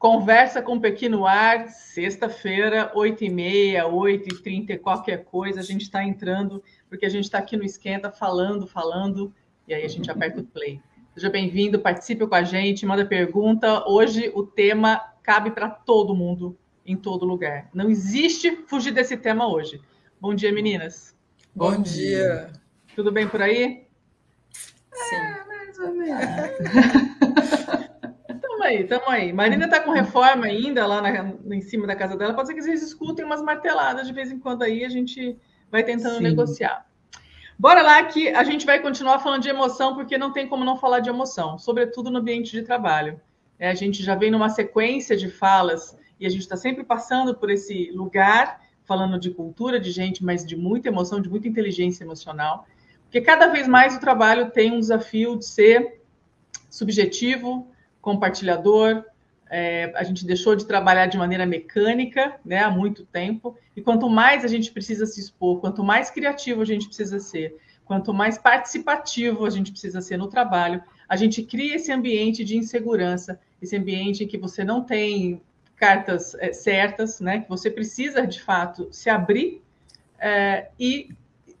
Conversa com Pequeno Ar, sexta-feira, 8h30, 8h30, qualquer coisa, a gente está entrando, porque a gente está aqui no Esquenta falando, falando, e aí a gente aperta o play. Seja bem-vindo, participe com a gente, manda pergunta. Hoje o tema cabe para todo mundo, em todo lugar. Não existe fugir desse tema hoje. Bom dia, meninas. Bom, Bom dia. dia. Tudo bem por aí? Sim. É, mais ou menos. Tamo aí, tamo aí. Marina tá com reforma ainda lá na, em cima da casa dela. Pode ser que vocês escutem umas marteladas de vez em quando aí, a gente vai tentando Sim. negociar. Bora lá que a gente vai continuar falando de emoção, porque não tem como não falar de emoção, sobretudo no ambiente de trabalho. É, a gente já vem numa sequência de falas e a gente está sempre passando por esse lugar, falando de cultura, de gente, mas de muita emoção, de muita inteligência emocional. Porque cada vez mais o trabalho tem um desafio de ser subjetivo, compartilhador. É, a gente deixou de trabalhar de maneira mecânica né, há muito tempo, e quanto mais a gente precisa se expor, quanto mais criativo a gente precisa ser, quanto mais participativo a gente precisa ser no trabalho, a gente cria esse ambiente de insegurança, esse ambiente em que você não tem cartas é, certas, né, que você precisa de fato se abrir é, e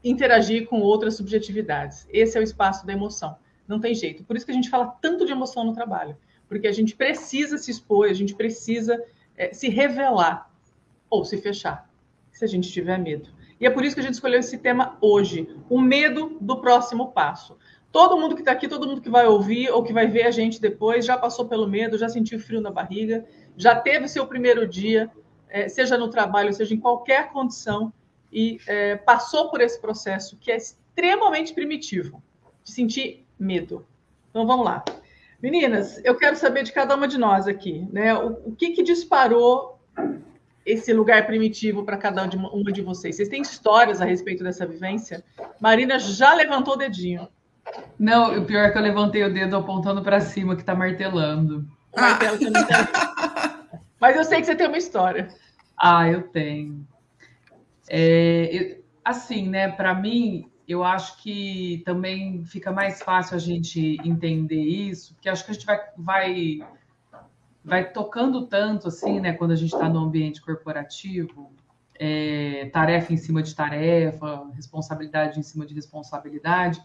interagir com outras subjetividades. Esse é o espaço da emoção. Não tem jeito. Por isso que a gente fala tanto de emoção no trabalho porque a gente precisa se expor, a gente precisa é, se revelar ou se fechar, se a gente tiver medo. E é por isso que a gente escolheu esse tema hoje, o medo do próximo passo. Todo mundo que está aqui, todo mundo que vai ouvir ou que vai ver a gente depois, já passou pelo medo, já sentiu frio na barriga, já teve seu primeiro dia, é, seja no trabalho, seja em qualquer condição, e é, passou por esse processo que é extremamente primitivo, de sentir medo. Então vamos lá. Meninas, eu quero saber de cada uma de nós aqui, né? O, o que, que disparou esse lugar primitivo para cada uma de vocês? Vocês têm histórias a respeito dessa vivência? Marina já levantou o dedinho. Não, o pior é que eu levantei o dedo apontando para cima, que está martelando. Martelo tá... Mas eu sei que você tem uma história. Ah, eu tenho. É, eu, assim, né? Para mim, eu acho que também fica mais fácil a gente entender isso, porque acho que a gente vai, vai, vai tocando tanto assim, né, quando a gente está no ambiente corporativo, é, tarefa em cima de tarefa, responsabilidade em cima de responsabilidade,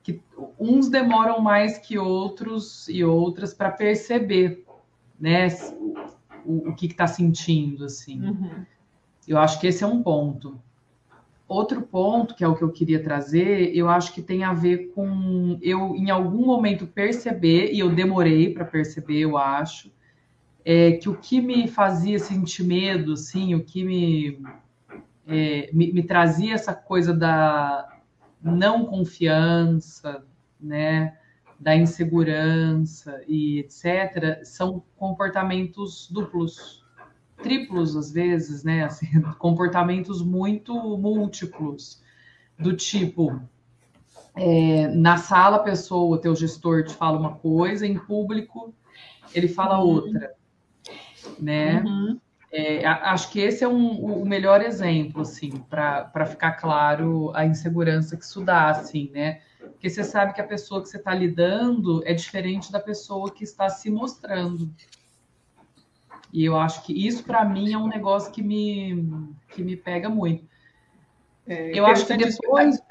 que uns demoram mais que outros e outras para perceber, né, o, o que está sentindo, assim. Uhum. Eu acho que esse é um ponto. Outro ponto, que é o que eu queria trazer, eu acho que tem a ver com eu, em algum momento, perceber, e eu demorei para perceber, eu acho, é, que o que me fazia sentir medo, assim, o que me, é, me, me trazia essa coisa da não confiança, né, da insegurança e etc., são comportamentos duplos triplos às vezes, né? Assim, comportamentos muito múltiplos, do tipo é, na sala a pessoa, o teu gestor te fala uma coisa, em público ele fala uhum. outra, né? Uhum. É, acho que esse é um, o melhor exemplo, assim, para ficar claro a insegurança que isso dá, assim, né? Porque você sabe que a pessoa que você está lidando é diferente da pessoa que está se mostrando. E eu acho que isso, para mim, é um negócio que me, que me pega muito. É, eu acho que depois.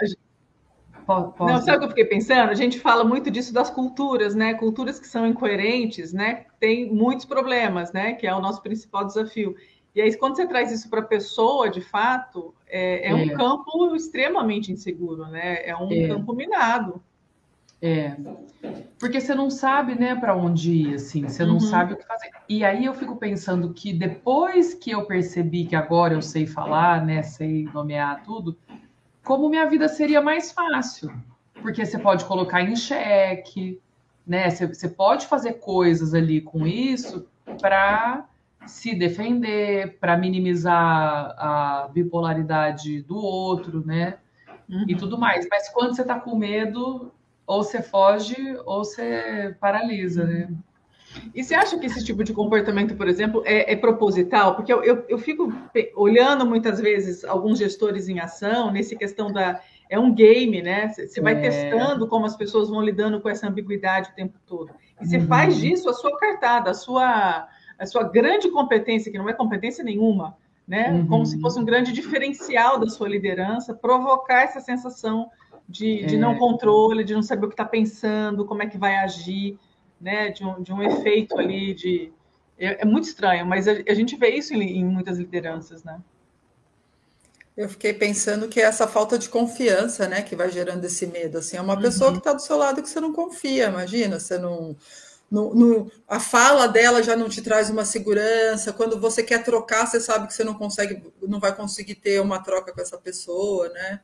Pode, pode. Não, sabe o que eu fiquei pensando? A gente fala muito disso das culturas, né? Culturas que são incoerentes, né? Tem muitos problemas, né? Que é o nosso principal desafio. E aí, quando você traz isso para a pessoa, de fato, é, é, é, um campo extremamente inseguro, né? É um é. campo minado. É, porque você não sabe, né, para onde ir, assim, você não uhum. sabe o que fazer. E aí eu fico pensando que depois que eu percebi que agora eu sei falar, né, sei nomear tudo, como minha vida seria mais fácil, porque você pode colocar em xeque, né, você, você pode fazer coisas ali com isso para se defender, para minimizar a bipolaridade do outro, né? Uhum. E tudo mais. Mas quando você está com medo, ou você foge ou você paralisa, né? E você acha que esse tipo de comportamento, por exemplo, é, é proposital? Porque eu, eu, eu, fico olhando muitas vezes alguns gestores em ação, nesse questão da. É um game, né? Você vai é. testando como as pessoas vão lidando com essa ambiguidade o tempo todo. E você uhum. faz disso a sua cartada, a sua, a sua grande competência, que não é competência nenhuma, né? Uhum. Como se fosse um grande diferencial da sua liderança, provocar essa sensação de, de é. não controle, de não saber o que está pensando, como é que vai agir né, de um, de um efeito ali de. É, é muito estranho, mas a, a gente vê isso em, em, muitas lideranças, né? Eu fiquei pensando que é essa falta de confiança, né, que vai gerando esse medo. Assim, é uma uhum. pessoa que está do seu lado que você não confia, imagina, você não. No, no, a fala dela já não te traz uma segurança. Quando você quer trocar, você sabe que você não consegue, não vai conseguir ter uma troca com essa pessoa, né?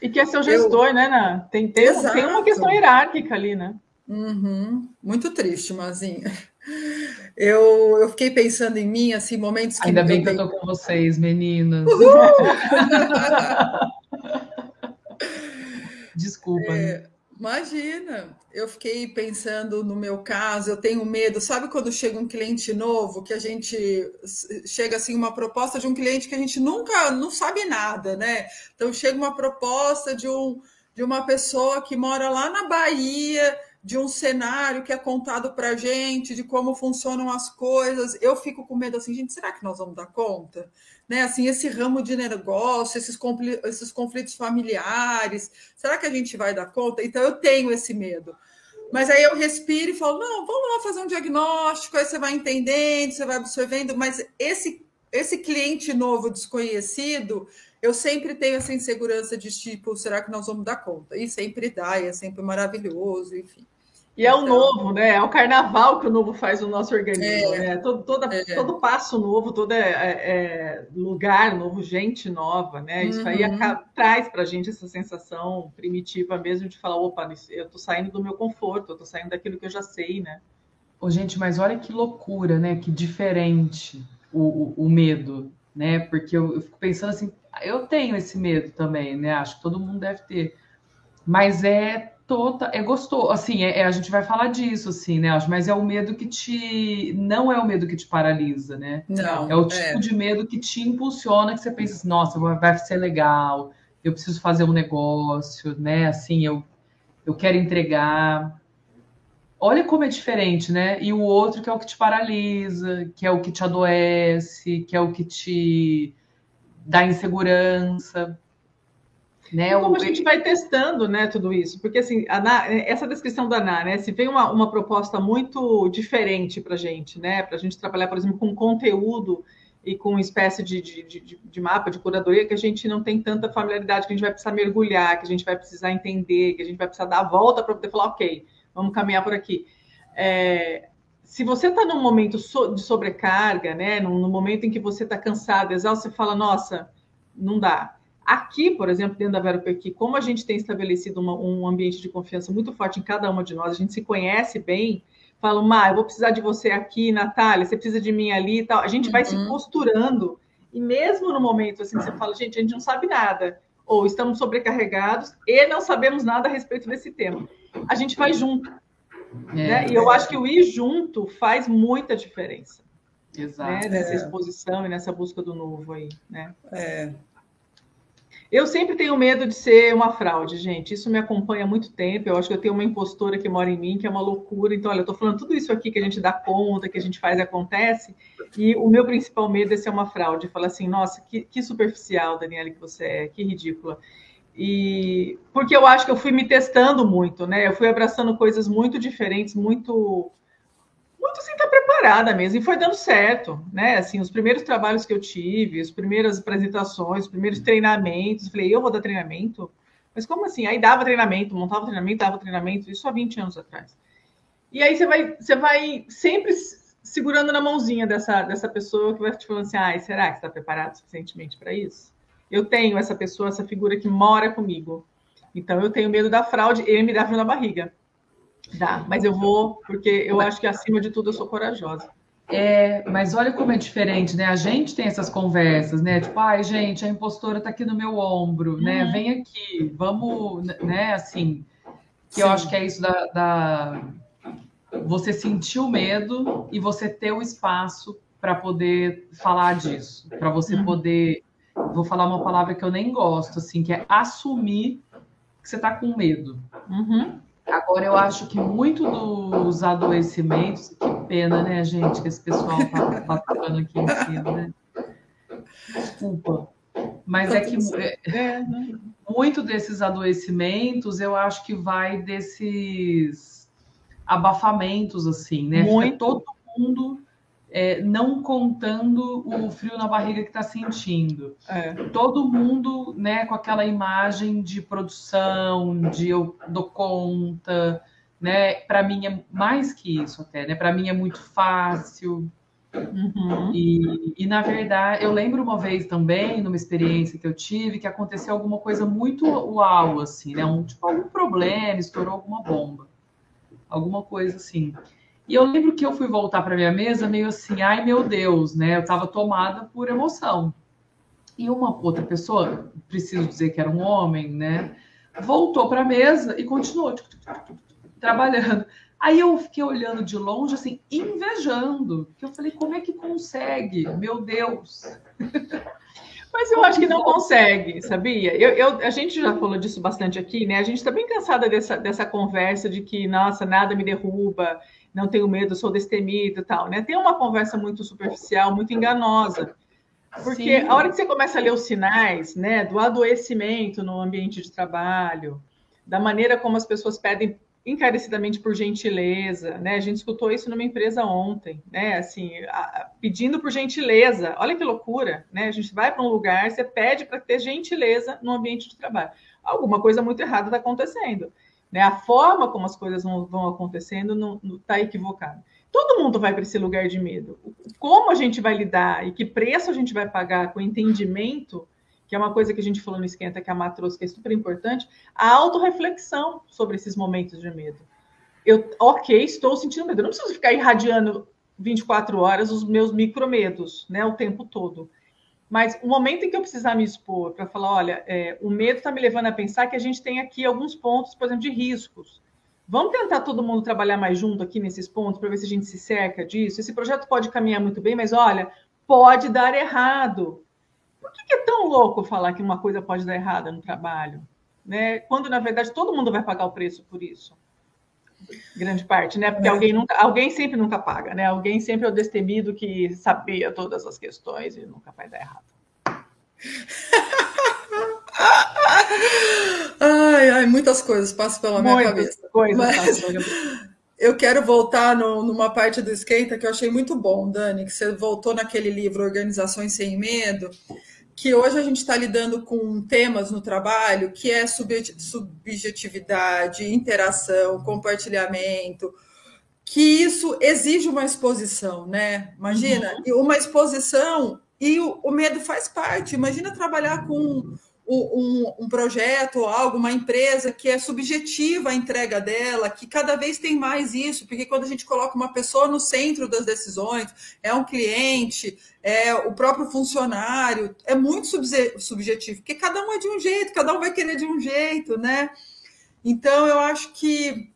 E que é seu gestor, eu... né, Ana? Tem, tem, tem uma questão hierárquica ali, né? Uhum. Muito triste, Mazinha. Eu, eu fiquei pensando em mim, assim, momentos que. Ainda bem que eu tô com vocês, meninas. Desculpa. É, né? Imagina, eu fiquei pensando no meu caso, eu tenho medo. Sabe quando chega um cliente novo, que a gente chega assim, uma proposta de um cliente que a gente nunca não sabe nada, né? Então chega uma proposta de um de uma pessoa que mora lá na Bahia de um cenário que é contado para gente, de como funcionam as coisas. Eu fico com medo assim, gente, será que nós vamos dar conta? Né? Assim, esse ramo de negócio, esses, esses conflitos familiares, será que a gente vai dar conta? Então eu tenho esse medo. Mas aí eu respiro e falo, não, vamos lá fazer um diagnóstico, aí você vai entendendo, você vai absorvendo, mas esse esse cliente novo desconhecido, eu sempre tenho essa insegurança de tipo, será que nós vamos dar conta? E sempre dá, e é sempre maravilhoso, enfim. E é o então, novo, né? É o carnaval que o novo faz no nosso organismo, é, né? Todo, toda, é. todo passo novo, todo é, é, é lugar novo, gente nova, né? Isso uhum. aí acaba, traz para a gente essa sensação primitiva mesmo de falar, opa, eu estou saindo do meu conforto, eu estou saindo daquilo que eu já sei, né? Ô, gente, mas olha que loucura, né? Que diferente o, o, o medo, né? Porque eu, eu fico pensando assim, eu tenho esse medo também, né? Acho que todo mundo deve ter. Mas é Tota, é gostoso, assim, é, é, a gente vai falar disso, assim, né? Mas é o medo que te. Não é o medo que te paralisa, né? Não. É o tipo é. de medo que te impulsiona, que você pensa, assim, nossa, vai ser legal, eu preciso fazer um negócio, né? Assim, eu, eu quero entregar. Olha como é diferente, né? E o outro que é o que te paralisa, que é o que te adoece, que é o que te dá insegurança. Né? E como a gente vai testando né, tudo isso? Porque assim, Ana, essa descrição da Ana, né, se vem uma, uma proposta muito diferente para a gente, né? Para a gente trabalhar, por exemplo, com conteúdo e com uma espécie de, de, de, de, mapa de curadoria que a gente não tem tanta familiaridade, que a gente vai precisar mergulhar, que a gente vai precisar entender, que a gente vai precisar dar a volta para poder falar, ok, vamos caminhar por aqui. É, se você está num momento de sobrecarga, né, num, num momento em que você está cansado, exausto, você fala, nossa, não dá Aqui, por exemplo, dentro da Vero Pequi, como a gente tem estabelecido uma, um ambiente de confiança muito forte em cada uma de nós, a gente se conhece bem, fala, Má, eu vou precisar de você aqui, Natália, você precisa de mim ali e tal. A gente vai se uhum. posturando, e mesmo no momento assim, você fala, gente, a gente não sabe nada, ou estamos sobrecarregados e não sabemos nada a respeito desse tema. A gente vai junto. É, né? E eu acho que o ir junto faz muita diferença. Exato. Né? Nessa é. exposição e nessa busca do novo aí, né? É. Eu sempre tenho medo de ser uma fraude, gente. Isso me acompanha há muito tempo. Eu acho que eu tenho uma impostora que mora em mim, que é uma loucura. Então, olha, eu estou falando tudo isso aqui que a gente dá conta, que a gente faz e acontece. E o meu principal medo é ser uma fraude. Falar assim, nossa, que, que superficial, Daniela, que você é, que ridícula. E porque eu acho que eu fui me testando muito, né? Eu fui abraçando coisas muito diferentes, muito muito sem estar preparada mesmo, e foi dando certo, né? Assim, os primeiros trabalhos que eu tive, as primeiras apresentações, os primeiros treinamentos, falei, eu vou dar treinamento? Mas como assim? Aí dava treinamento, montava treinamento, dava treinamento, isso há 20 anos atrás. E aí você vai, você vai sempre segurando na mãozinha dessa, dessa pessoa que vai te falando assim, ah, será que está preparado suficientemente para isso? Eu tenho essa pessoa, essa figura que mora comigo. Então eu tenho medo da fraude, ele me dá frio na barriga. Dá, mas eu vou, porque eu acho que acima de tudo eu sou corajosa. É, mas olha como é diferente, né? A gente tem essas conversas, né? Tipo, ai, gente, a impostora tá aqui no meu ombro, né? uhum. Vem aqui, vamos, né? Assim, que Sim. eu acho que é isso da, da, você sentir o medo e você ter o espaço para poder falar disso, para você uhum. poder, vou falar uma palavra que eu nem gosto, assim, que é assumir que você tá com medo. Uhum. Agora, eu acho que muito dos adoecimentos, que pena, né, gente, que esse pessoal tá, tá falando aqui em cima, né? Desculpa. Mas é que é, é né? muito desses adoecimentos, eu acho que vai desses abafamentos, assim, né? Muito. Fica todo mundo é, não contando o frio na barriga que está sentindo. É. Todo mundo, né, com aquela imagem de produção, de eu dou conta, né? Para mim é mais que isso até, né? Para mim é muito fácil. Uhum. E, e, na verdade, eu lembro uma vez também, numa experiência que eu tive, que aconteceu alguma coisa muito uau, assim, né? Um, tipo, algum problema, estourou alguma bomba. Alguma coisa assim. E eu lembro que eu fui voltar para minha mesa meio assim, ai meu Deus, né? Eu estava tomada por emoção. E uma outra pessoa, preciso dizer que era um homem, né? Voltou para a mesa e continuou trabalhando. Aí eu fiquei olhando de longe, assim, invejando. Que eu falei, como é que consegue? Meu Deus! Mas eu acho que não consegue, sabia? Eu, eu, a gente já falou disso bastante aqui, né? A gente está bem cansada dessa, dessa conversa de que, nossa, nada me derruba, não tenho medo, sou destemido e tal, né? Tem uma conversa muito superficial, muito enganosa. Porque Sim. a hora que você começa a ler os sinais, né, do adoecimento no ambiente de trabalho, da maneira como as pessoas pedem encarecidamente por gentileza, né? A gente escutou isso numa empresa ontem, né? Assim, a, pedindo por gentileza. Olha que loucura, né? A gente vai para um lugar, você pede para ter gentileza no ambiente de trabalho. Alguma coisa muito errada está acontecendo. Né? A forma como as coisas vão, vão acontecendo está equivocada. Todo mundo vai para esse lugar de medo. Como a gente vai lidar e que preço a gente vai pagar com entendimento, que é uma coisa que a gente falou no Esquenta, que a que é super importante, a autorreflexão sobre esses momentos de medo. Eu, ok, estou sentindo medo. Eu não preciso ficar irradiando 24 horas os meus micromedos, né, o tempo todo. Mas o momento em que eu precisar me expor para falar, olha, é, o medo está me levando a pensar que a gente tem aqui alguns pontos, por exemplo, de riscos. Vamos tentar todo mundo trabalhar mais junto aqui nesses pontos para ver se a gente se cerca disso. Esse projeto pode caminhar muito bem, mas olha, pode dar errado. Por que, é tão louco falar que uma coisa pode dar errado no trabalho? Né? Quando, na verdade, todo mundo vai pagar o preço por isso grande parte, né? Porque é. alguém nunca, alguém sempre nunca paga, né? Alguém sempre é o destemido que sabia todas as questões e nunca vai dar errado. ai, ai, muitas coisas passam pela minha muitas cabeça. Coisas Mas... Eu quero voltar no, numa parte do esquenta que eu achei muito bom, Dani, que você voltou naquele livro Organizações Sem Medo, que hoje a gente está lidando com temas no trabalho que é subjetividade, interação, compartilhamento, que isso exige uma exposição, né? Imagina, uhum. uma exposição e o, o medo faz parte. Imagina trabalhar com um, um, projeto ou algo, uma empresa que é subjetiva a entrega dela, que cada vez tem mais isso, porque quando a gente coloca uma pessoa no centro das decisões, é um cliente, é o próprio funcionário, é muito subjetivo, porque cada um é de um jeito, cada um vai querer de um jeito, né? Então, eu acho que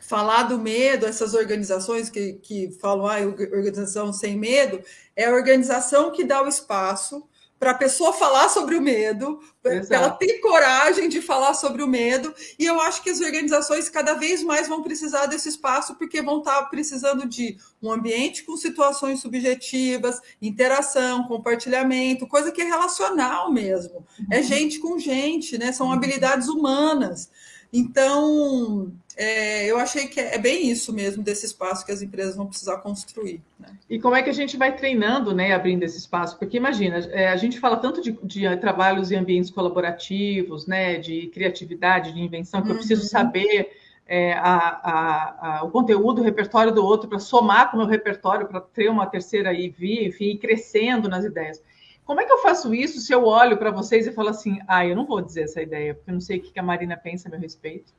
falar do medo, essas organizações que, que falam, ah, organização sem medo, é a organização que dá o espaço para a pessoa falar sobre o medo, para ela ter coragem de falar sobre o medo. E eu acho que as organizações cada vez mais vão precisar desse espaço, porque vão estar tá precisando de um ambiente com situações subjetivas, interação, compartilhamento, coisa que é relacional mesmo. É uhum. É gente com gente, né? São uhum. habilidades humanas. Então, é, eu achei que é, é bem isso mesmo, desse espaço que as empresas vão precisar construir. Né? E como é que a gente vai treinando, né, abrindo esse espaço? Porque imagina, é, a gente fala tanto de, de, trabalhos em ambientes colaborativos, né, de criatividade, de invenção, que uhum. eu preciso uhum. saber é, a, a, a, o conteúdo, o repertório do outro, para somar com o meu repertório, para ter uma terceira aí vir, enfim, ir crescendo nas ideias. Como é que eu faço isso se eu olho para vocês e falo assim, ah, eu não vou dizer essa ideia, porque eu não sei o que a Marina pensa a meu respeito?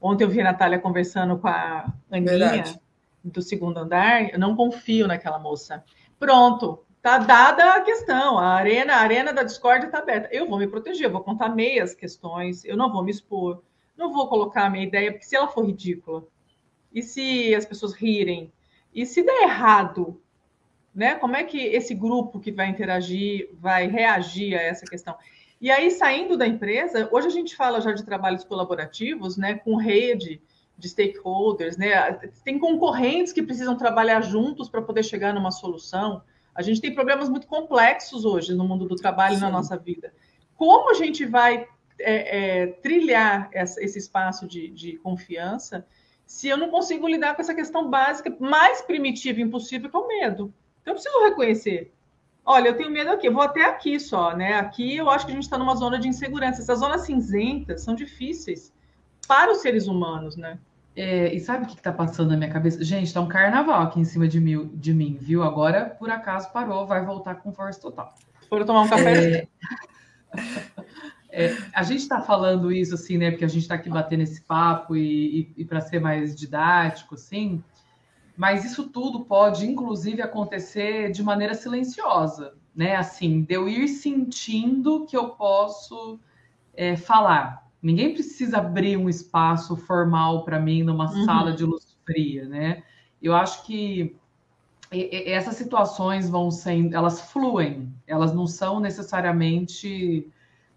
Ontem eu vi a Natália conversando com a Aninha. Verdade. do segundo andar, eu não confio naquela moça. Pronto, tá dada a questão. A arena, a arena da discórdia está aberta. Eu vou me proteger, eu vou contar meias questões, eu não vou me expor, não vou colocar a minha ideia, porque se ela for ridícula, e se as pessoas rirem, e se der errado, né? Como é que esse grupo que vai interagir vai reagir a essa questão? E aí, saindo da empresa, hoje a gente fala já de trabalhos colaborativos, né, com rede de stakeholders, né? Tem concorrentes que precisam trabalhar juntos para poder chegar numa solução. A gente tem problemas muito complexos hoje no mundo do trabalho e na nossa vida. Como a gente vai é, é, trilhar essa, esse espaço de, de, confiança se eu não consigo lidar com essa questão básica, mais primitiva e impossível, que é o medo? Então, eu preciso reconhecer. Olha, eu tenho medo aqui, eu vou até aqui só, né? Aqui eu acho que a gente está numa zona de insegurança. Essas zonas cinzentas são difíceis para os seres humanos, né? É, e sabe o que está passando na minha cabeça? Gente, está um carnaval aqui em cima de mim, de mim, viu? Agora, por acaso, parou, vai voltar com força total. Foram tomar um café? É... é, a gente está falando isso, assim, né? Porque a gente está aqui batendo esse papo e, e, e para ser mais didático, assim. Mas isso tudo pode, inclusive, acontecer de maneira silenciosa, né? Assim, de eu ir sentindo que eu posso é, falar Ninguém precisa abrir um espaço formal para mim numa uhum. sala de luz fria, né? Eu acho que essas situações vão sendo, elas fluem, elas não são necessariamente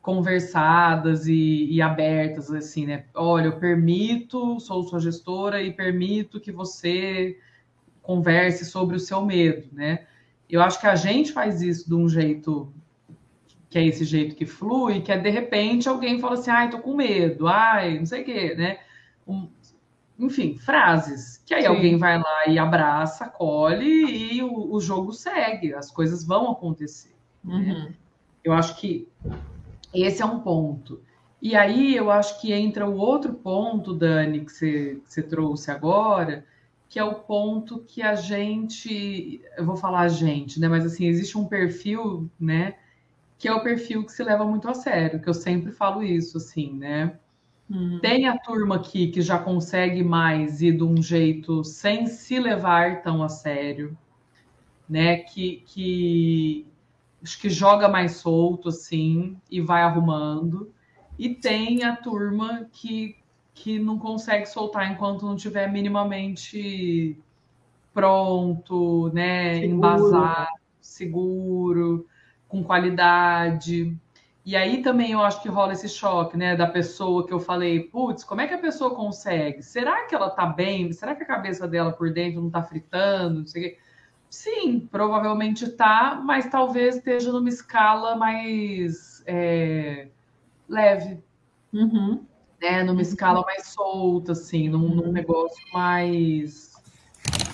conversadas e, e, abertas, assim, né? Olha, eu permito, sou sua gestora e permito que você converse sobre o seu medo, né? Eu acho que a gente faz isso de um jeito que é esse jeito que flui, que é de repente alguém fala assim, ai, tô com medo, ai, não sei o quê, né? Um, enfim, frases, que aí Sim. alguém vai lá e abraça, acolhe e o, o jogo segue, as coisas vão acontecer. Né? Uhum. Né? Eu acho que esse é um ponto. E aí eu acho que entra o outro ponto, Dani, que você, que você trouxe agora, que é o ponto que a gente, eu vou falar a gente, né? Mas assim, existe um perfil, né? que é o perfil que se leva muito a sério, que eu sempre falo isso, assim, né? Uhum. Tem a turma aqui que já consegue mais ir de um jeito sem se levar tão a sério, né? Que, que acho que joga mais solto, assim, e vai arrumando. E tem a turma que, que não consegue soltar enquanto não tiver minimamente pronto, né? Seguro. Embasado, seguro com qualidade. E aí também eu acho que rola esse choque, né, da pessoa que eu falei, putz, como é que a pessoa consegue? Será que ela tá bem? Será que a cabeça dela por dentro não tá fritando? Não sei o quê. Sim, provavelmente tá, mas talvez esteja numa escala mais é, leve. Uhum. Né, numa uhum. escala mais solta, assim, num, num negócio mais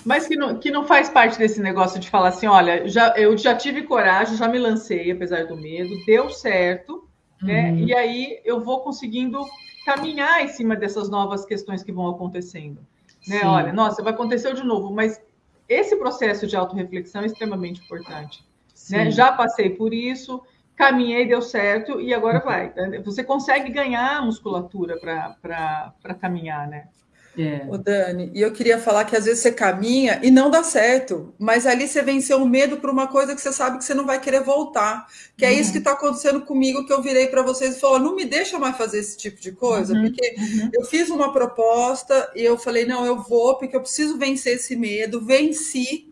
mas que não, que não faz parte desse negócio de falar assim, olha, já, eu já tive coragem, já me lancei, apesar do medo, deu certo, né? Uhum. E aí eu vou conseguindo caminhar em cima dessas novas questões que vão acontecendo. Né? Olha, nossa, vai acontecer de novo, mas esse processo de autorreflexão é extremamente importante. Né? Já passei por isso, caminhei, deu certo, e agora uhum. vai. Você consegue ganhar musculatura para caminhar, né? É. O Dani, e eu queria falar que às vezes você caminha e não dá certo, mas ali você venceu o medo por uma coisa que você sabe que você não vai querer voltar. Que é uhum. isso que está acontecendo comigo, que eu virei para vocês e falou: não me deixa mais fazer esse tipo de coisa, uhum. porque uhum. eu fiz uma proposta e eu falei: não, eu vou, porque eu preciso vencer esse medo, venci.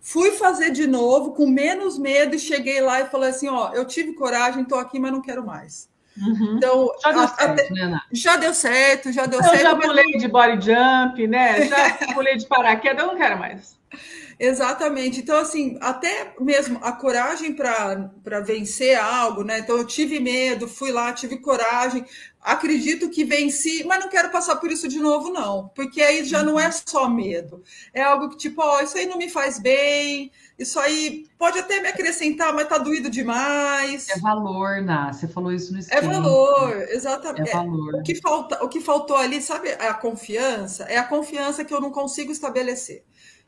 Fui fazer de novo com menos medo e cheguei lá e falei assim: ó, eu tive coragem, estou aqui, mas não quero mais. Uhum. Então, já deu, certo, até, né, já deu certo, já deu eu certo. Eu já pulei mas... de body jump, né? Já pulei de paraquedas, eu não quero mais. Exatamente. Então, assim, até mesmo a coragem para vencer algo, né? Então, eu tive medo, fui lá, tive coragem, acredito que venci, mas não quero passar por isso de novo, não. Porque aí já não é só medo. É algo que, tipo, ó, oh, isso aí não me faz bem, isso aí pode até me acrescentar, mas tá doído demais. É valor, Ná. Você falou isso no esquema. É valor, exatamente. É valor. O que, falta, o que faltou ali, sabe, a confiança? É a confiança que eu não consigo estabelecer.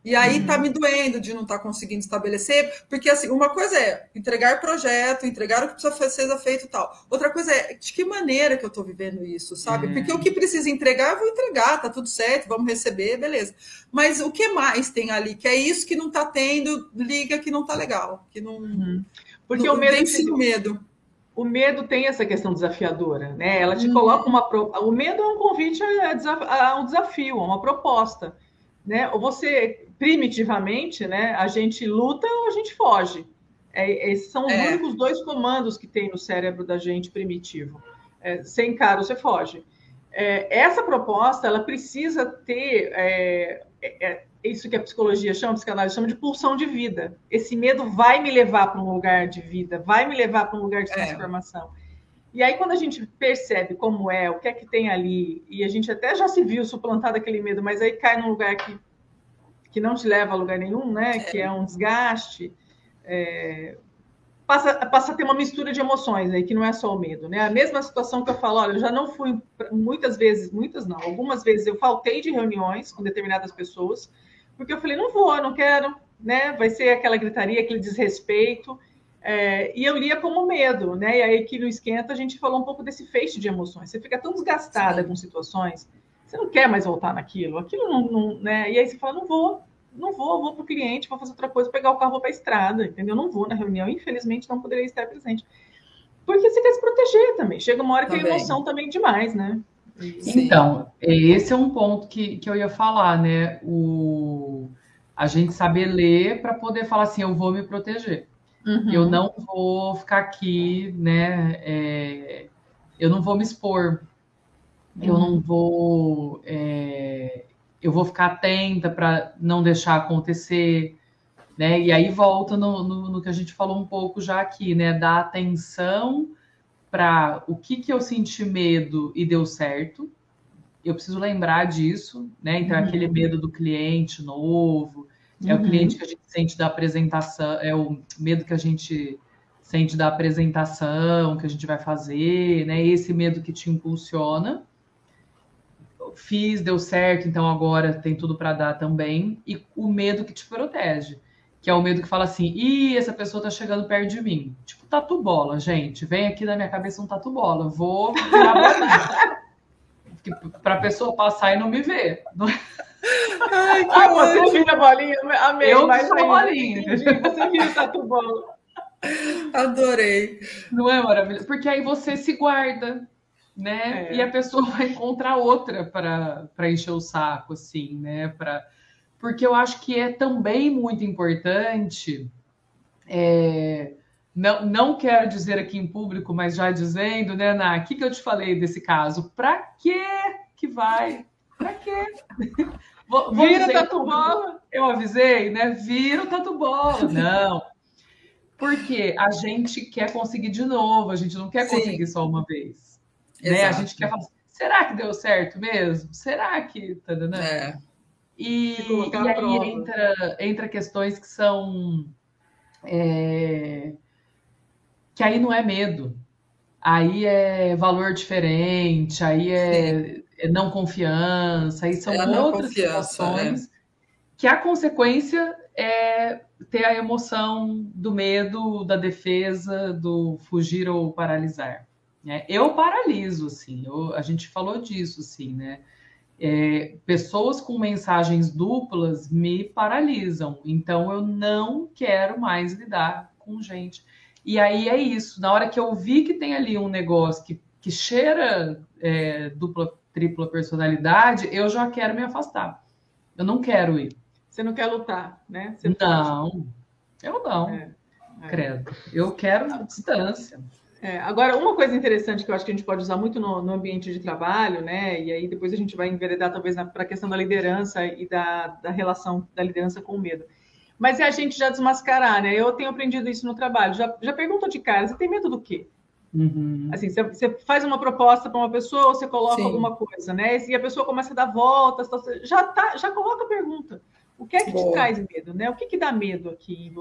E aí está uhum. me doendo de não estar tá conseguindo estabelecer, porque assim, uma coisa é entregar projeto, entregar o que precisa ser feito e tal. Outra coisa é de que maneira que eu estou vivendo isso, sabe? É. Porque o que precisa entregar, eu vou entregar, tá tudo certo, vamos receber, beleza. Mas o que mais tem ali? Que é isso que não está tendo, liga que não está legal, que não. Uhum. Porque não, o medo. Tem o medo. O medo tem essa questão desafiadora, né? Ela te uhum. coloca uma. O medo é um convite a, um desafio, a uma proposta. Né? Ou você primitivamente, né, a gente luta ou a gente foge. É, esses são os é. únicos dois comandos que tem no cérebro da gente primitivo. É, você encara ou você foge. É, essa proposta, ela precisa ter é, é, é, isso que a psicologia chama, a psicanálise chama de pulsão de vida. Esse medo vai me levar para um lugar de vida, vai me levar para um lugar de transformação. E aí, quando a gente percebe como é, o que é que tem ali, e a gente até já se viu suplantado aquele medo, mas aí cai num lugar que que não te leva a lugar nenhum, né? É. Que é um desgaste. É, passa, passa a ter uma mistura de emoções aí, que não é só o medo, né? A mesma situação que eu falo, olha, eu já não fui muitas vezes, muitas não, algumas vezes eu faltei de reuniões com determinadas pessoas, porque eu falei, não vou, não quero, né? Vai ser aquela gritaria, aquele desrespeito. É, e eu lia como medo, né? E aí aqui no Esquenta a gente falou um pouco desse feixe de emoções. Você fica tão desgastada Sim. com situações você não quer mais voltar naquilo, aquilo não, não, né? E aí você fala, não vou, não vou, vou para o cliente, vou fazer outra coisa, pegar o carro, vou para a estrada, entendeu? Não vou na reunião, infelizmente não poderia estar presente. Porque você quer se proteger também. Chega uma hora que também. a emoção também é demais, né? Então, esse é um ponto que, que eu ia falar, né? O, a gente saber ler para poder falar assim, eu vou me proteger. Uhum. Eu não vou ficar aqui, né? É, eu não vou me expor eu não vou. É, eu vou ficar atenta para não deixar acontecer. Né? E aí volta no, no, no, que a gente falou um pouco já aqui, né? Da atenção para o que, que eu senti medo e deu certo. Eu preciso lembrar disso, né? Então, uhum. aquele medo do cliente novo, é o cliente que a gente sente da apresentação, é o medo que a gente sente da apresentação que a gente vai fazer, né? Esse medo que te impulsiona fiz, deu certo, então agora tem tudo para dar também. E o medo que te protege, que é o medo que fala assim: ih, essa pessoa tá chegando perto de mim. Tipo, tatu bola, gente. Vem aqui na minha cabeça um tatu bola. Vou virar pra pessoa passar e não me ver. Ai, ah, você vira bolinha? Amei. Eu sou bolinha. Você vira tatu bola. Adorei. Não é maravilhoso? Porque aí você se guarda né? É. E a pessoa vai encontrar outra para encher o saco, assim, né? Pra... Porque eu acho que é também muito importante. É... Não, não quero dizer aqui em público, mas já dizendo, né, Ná? O que, que eu te falei desse caso? Para que que vai? Para quê? Vira tatu bola. Eu avisei, né? Vira o tatu bola. Não. Porque a gente quer conseguir de novo, a gente não quer Sim. conseguir só uma vez. Né? A gente quer falar, será que deu certo mesmo? Será que. Né? É. E, e aí entra, entra questões que são. É, que aí não é medo. Aí é valor diferente, aí é, é não confiança, aí são é outras né? situações né? que a consequência é ter a emoção do medo, da defesa, do fugir ou paralisar. Né? Eu paraliso, assim, eu, a gente falou disso, assim, né? É, pessoas com mensagens duplas me paralisam, então eu não quero mais lidar com gente. E aí é isso, na hora que eu vi que tem ali um negócio que, que cheira é, dupla, tripla personalidade, eu já quero me afastar. Eu não quero ir. Você não quer lutar, né? Você não, pode... eu não. É, é. Credo. Eu quero distância. É, agora, uma coisa interessante que eu acho que a gente pode usar muito no, no ambiente de trabalho, né? E aí depois a gente vai enveredar talvez para a questão da liderança e da, da relação da liderança com o medo. Mas é a gente já desmascarar, né? Eu tenho aprendido isso no trabalho. Já, já pergunto de cara, você tem medo do quê? Uhum. Assim, você, faz uma proposta para uma pessoa, você coloca Sim. alguma coisa, né? E a pessoa começa a dar voltas, já tá, já coloca a pergunta. O que é que Boa. te traz medo, né? O que, que dá medo aqui?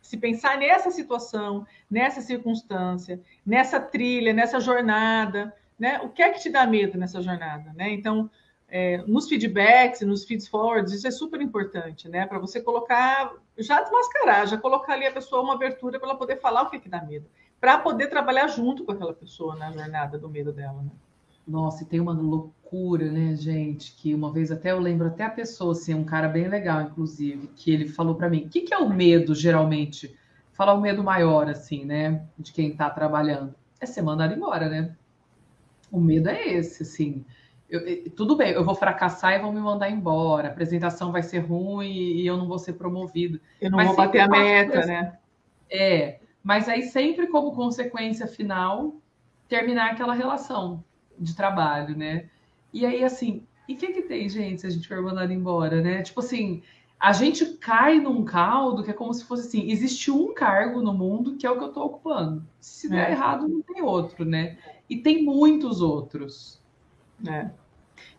Se pensar nessa situação, nessa circunstância, nessa trilha, nessa jornada, né? O que é que te dá medo nessa jornada, né? Então, é, nos feedbacks, nos feeds forwards, isso é super importante, né? Para você colocar, já desmascarar, já colocar ali a pessoa uma abertura para ela poder falar o que, que dá medo, para poder trabalhar junto com aquela pessoa na jornada do medo dela, né? Nossa, e tem uma loucura, né, gente? Que uma vez até eu lembro até a pessoa, assim, um cara bem legal, inclusive, que ele falou para mim: o que, que é o medo, geralmente? Falar o medo maior, assim, né? De quem está trabalhando. É ser mandado embora, né? O medo é esse, assim. Eu, tudo bem, eu vou fracassar e vão me mandar embora, a apresentação vai ser ruim e eu não vou ser promovido. Eu não mas vou bater a meta, né? É, mas aí sempre como consequência final terminar aquela relação de trabalho, né? E aí, assim, e o que que tem, gente, se a gente for mandado embora, né? Tipo assim, a gente cai num caldo que é como se fosse assim, existe um cargo no mundo que é o que eu estou ocupando. Se der é. errado, não tem outro, né? E tem muitos outros. É.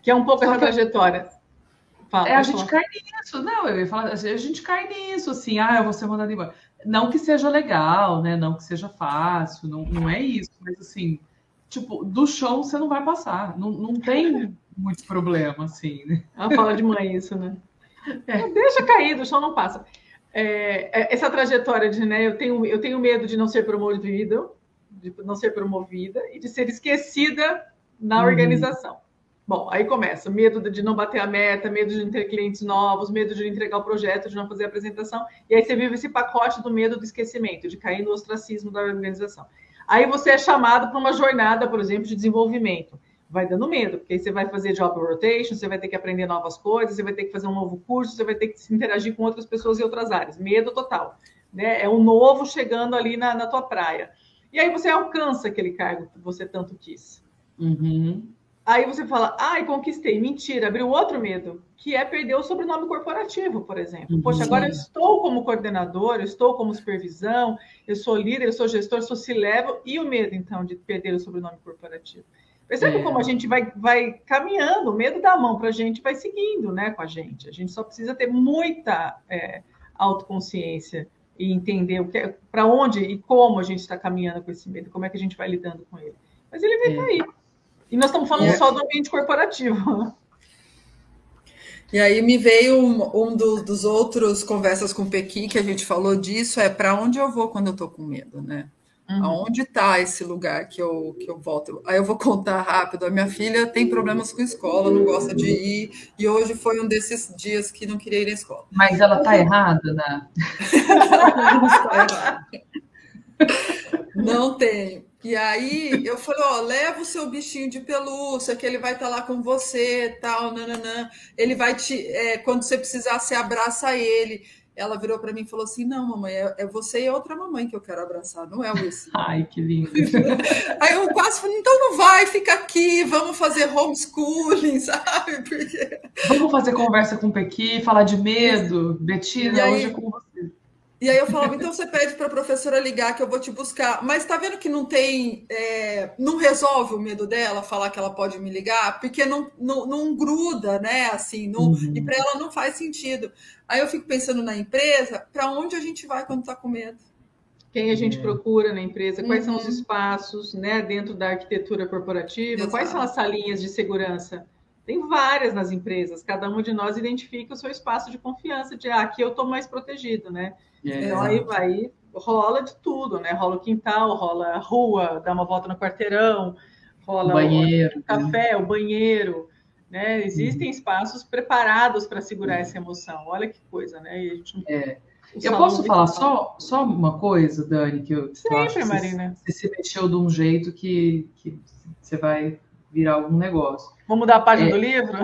Que é um pouco Só essa trajetória. Fala, é, a gente falar. cai nisso. Não, eu ia falar, a gente cai nisso, assim, ah, eu vou ser mandado embora. Não que seja legal, né? Não que seja fácil, não, não é isso, mas assim, tipo, do chão você não vai passar. Não, não tem muito problema, assim, né? Ela fala de mãe isso, né? É. Deixa cair, do chão não passa. É, é, essa trajetória de, né, eu tenho, eu tenho medo de não ser promovida, de não ser promovida e de ser esquecida na uhum. organização. Bom, aí começa medo de não bater a meta, medo de não ter clientes novos, medo de não entregar o projeto, de não fazer a apresentação. E aí você vive esse pacote do medo do esquecimento, de cair no ostracismo da organização. Aí você é chamado para uma jornada, por exemplo, de desenvolvimento. Vai dando medo, porque aí você vai fazer job rotation, você vai ter que aprender novas coisas, você vai ter que fazer um novo curso, você vai ter que se interagir com outras pessoas em outras áreas. Medo total. Né? É um novo chegando ali na, na tua praia. E aí você alcança aquele cargo que você tanto quis. Uhum. Aí você fala, ai, conquistei. Mentira, abriu outro medo, que é perder o sobrenome corporativo, por exemplo. Uhum. Poxa, agora eu estou como coordenador, eu estou como supervisão, eu sou líder, eu sou gestor, sou C-level, e o medo, então, de perder o sobrenome corporativo. Percebe é. como a gente vai, vai caminhando, o medo da mão para a gente vai seguindo né, com a gente. A gente só precisa ter muita é, autoconsciência e entender é, para onde e como a gente está caminhando com esse medo, como é que a gente vai lidando com ele. Mas ele vai é. cair. E nós estamos falando é. só do ambiente corporativo. E aí me veio um, um do, dos outros conversas com o Pequi que a gente falou disso, é para onde eu vou quando eu estou com medo, né? Uhum. Aonde está esse lugar que eu, que eu volto? Aí eu vou contar rápido. A minha filha tem problemas com escola, não gosta de ir, e hoje foi um desses dias que não queria ir à escola. Mas ela está errada, né? não tem. E aí eu falei, ó, leva o seu bichinho de pelúcia, que ele vai estar tá lá com você, tal, nananã. Ele vai te, é, quando você precisar, você abraça ele. Ela virou para mim e falou assim: Não, mamãe, é, é, você e outra mamãe que eu quero abraçar, não é o. Ai, que lindo. Aí eu quase falei: Então não vai, fica aqui, vamos fazer homeschooling, sabe? Porque... Vamos fazer conversa com o Pequi, falar de medo. Betina, hoje é com você. E aí eu falava, então você pede para a professora ligar que eu vou te buscar. Mas tá vendo que não tem, é, não resolve o medo dela falar que ela pode me ligar, porque não, não, não gruda, né? Assim, não, uhum. e para ela não faz sentido. Aí eu fico pensando na empresa, para onde a gente vai quando está com medo? Quem a gente é. procura na empresa, quais uhum. são os uhum. espaços, né, dentro da arquitetura corporativa, Exato. quais são as salinhas de segurança tem várias nas empresas, cada um de nós identifica o seu espaço de confiança, de ah, aqui eu estou mais protegido, né? É, então aí vai, rola de tudo, né? Rola o quintal, rola a rua, dá uma volta no quarteirão, rola banheiro, o, o café, né? o banheiro, né? Existem uhum. espaços preparados para segurar uhum. essa emoção. Olha que coisa, né? E a gente é. Eu posso falar só, só uma coisa, Dani, que eu, Sempre, eu acho que Marina. Você, você se mexeu de um jeito que, que você vai virar algum negócio. Vamos mudar a página é, do livro?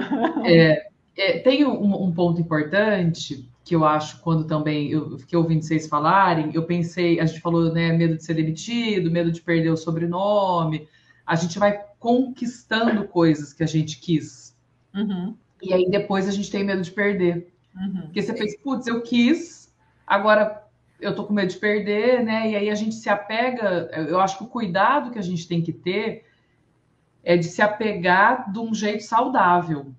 É, é tem um, um, ponto importante que eu acho quando também eu fiquei ouvindo vocês falarem, eu pensei, a gente falou, né, medo de ser demitido, medo de perder o sobrenome, a gente vai conquistando coisas que a gente quis. Uhum. E aí depois a gente tem medo de perder. Uhum. Porque você pensa, putz, eu quis, agora eu tô com medo de perder, né? E aí a gente se apega, eu acho que o cuidado que a gente tem que ter é de se apegar de um jeito saudável,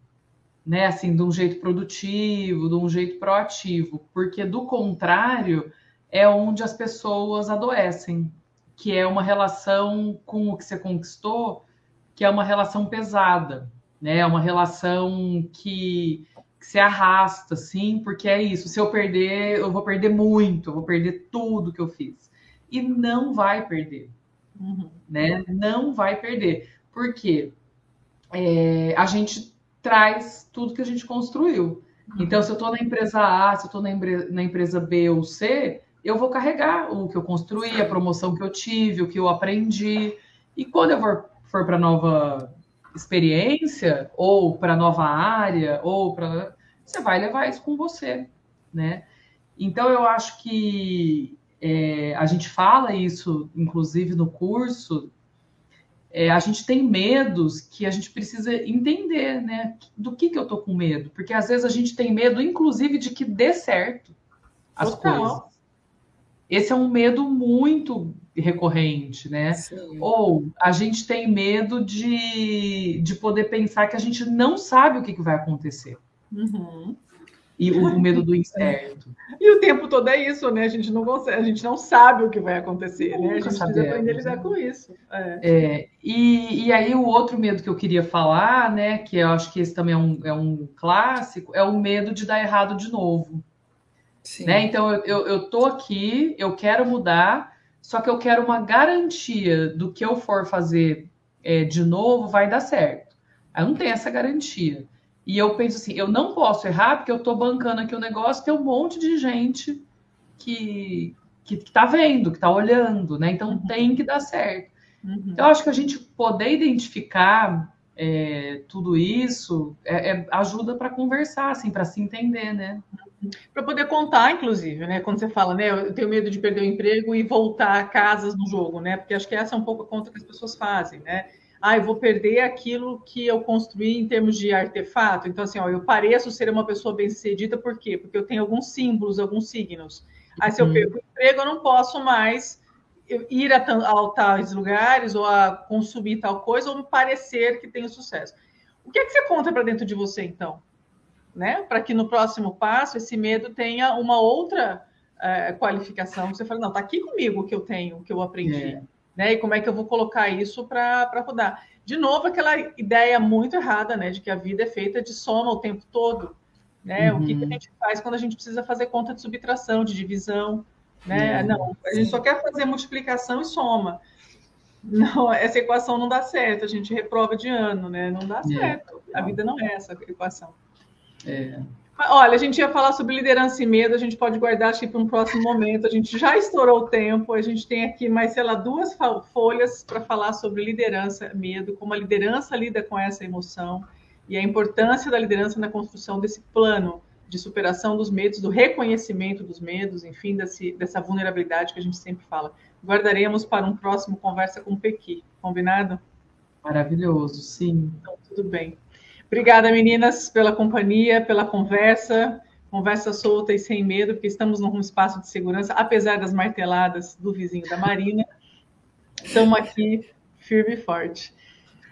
né? Assim, de um jeito produtivo, de um jeito proativo, porque do contrário é onde as pessoas adoecem, que é uma relação com o que você conquistou, que é uma relação pesada, né? É uma relação que, que se arrasta, sim, porque é isso. Se eu perder, eu vou perder muito, eu vou perder tudo que eu fiz. E não vai perder, uhum. né? Não vai perder. Por quê? É, a gente traz tudo que a gente construiu. Uhum. Então, se eu estou na empresa A, se eu estou na, na empresa B ou C, eu vou carregar o que eu construí, a promoção que eu tive, o que eu aprendi. E quando eu for, for para nova experiência, ou para nova área, ou para. Você vai levar isso com você, né? Então, eu acho que é, a gente fala isso, inclusive, no curso. É, a gente tem medos que a gente precisa entender, né? Do que, que eu tô com medo? Porque às vezes a gente tem medo, inclusive, de que dê certo as Total. coisas. Esse é um medo muito recorrente, né? Sim. Ou a gente tem medo de, de poder pensar que a gente não sabe o que, que vai acontecer. Uhum. E o, medo do incerto. E o tempo todo é isso, né? A gente não consegue, a gente não sabe o que vai acontecer, Nunca né? A gente sabemos. precisa aprender a lidar com isso. É. É, e, e aí o outro medo que eu queria falar, né? Que eu acho que esse também é um, é um clássico, é o medo de dar errado de novo. Né? Então, eu, eu, eu tô aqui, eu quero mudar, só que eu quero uma garantia do que eu for fazer é, de novo vai dar certo. Eu não tenho essa garantia. E eu penso assim, eu não posso errar porque eu estou bancando aqui o negócio, tem um monte de gente que, que, que tá vendo, que tá olhando, né? Então uhum. tem que dar certo. Uhum. Então, eu acho que a gente poder identificar é, tudo isso é, é, ajuda para conversar, assim, para se entender, né? Para poder contar, inclusive, né? Quando você fala, né? Eu tenho medo de perder o emprego e voltar a casas no jogo, né? Porque acho que essa é um pouco a conta que as pessoas fazem, né? Ah, eu vou perder aquilo que eu construí em termos de artefato. Então, assim, ó, eu pareço ser uma pessoa bem-sucedida, por quê? Porque eu tenho alguns símbolos, alguns signos. Aí, se eu uhum. perco o emprego, eu não posso mais ir a, a tais lugares ou a consumir tal coisa ou me parecer que tenho sucesso. O que é que você conta para dentro de você, então? Né? Para que no próximo passo esse medo tenha uma outra é, qualificação. Você fala, não, está aqui comigo o que eu tenho, o que eu aprendi. É. Né? E como é que eu vou colocar isso para rodar? De novo, aquela ideia muito errada, né? De que a vida é feita de soma o tempo todo. Né? Uhum. O que, que a uhum. gente faz quando a gente precisa fazer conta de subtração, de divisão, né? É. Não, a gente só quer fazer multiplicação e soma. Não, essa equação não dá certo, a gente reprova de ano, né? Não dá é. certo. A vida não é essa equação. É. Olha, a gente ia falar sobre liderança e medo, a gente pode guardar aqui para um próximo momento. A gente já estourou o tempo, a gente tem aqui mais, sei lá, duas folhas para falar sobre liderança, medo, como a liderança lida com essa emoção e a importância da liderança na construção desse plano de superação dos medos, do reconhecimento dos medos, enfim, desse, dessa vulnerabilidade que a gente sempre fala. Guardaremos para um próximo Conversa com o Pequi, combinado? Maravilhoso, sim. Então, tudo bem. Obrigada, meninas, pela companhia, pela conversa, conversa solta e sem medo, porque estamos num espaço de segurança, apesar das marteladas do vizinho da Marina. Estamos aqui firme e forte.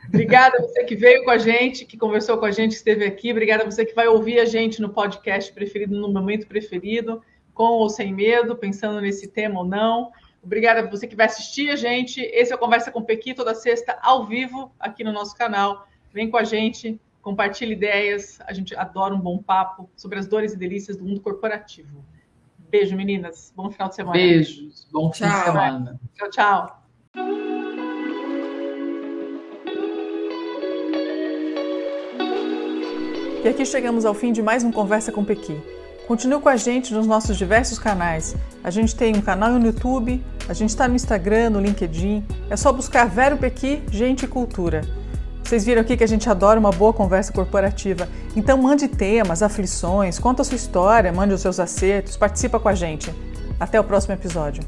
Obrigada a você que veio com a gente, que conversou com a gente, que esteve aqui. Obrigada a você que vai ouvir a gente no podcast preferido, no momento preferido, com ou sem medo, pensando nesse tema ou não. Obrigada a você que vai assistir a gente. Esse é o Conversa com Pequi, toda sexta, ao vivo, aqui no nosso canal. Vem com a gente, compartilhe ideias. A gente adora um bom papo sobre as dores e delícias do mundo corporativo. Beijo, meninas. Bom final de semana. Beijos. Bom fim de semana. Tchau, tchau. E aqui chegamos ao fim de mais um Conversa com Pequi. Continue com a gente nos nossos diversos canais. A gente tem um canal no YouTube, a gente está no Instagram, no LinkedIn. É só buscar Vero Pequi, Gente e Cultura. Vocês viram aqui que a gente adora uma boa conversa corporativa. Então mande temas, aflições, conta a sua história, mande os seus acertos, participa com a gente. Até o próximo episódio.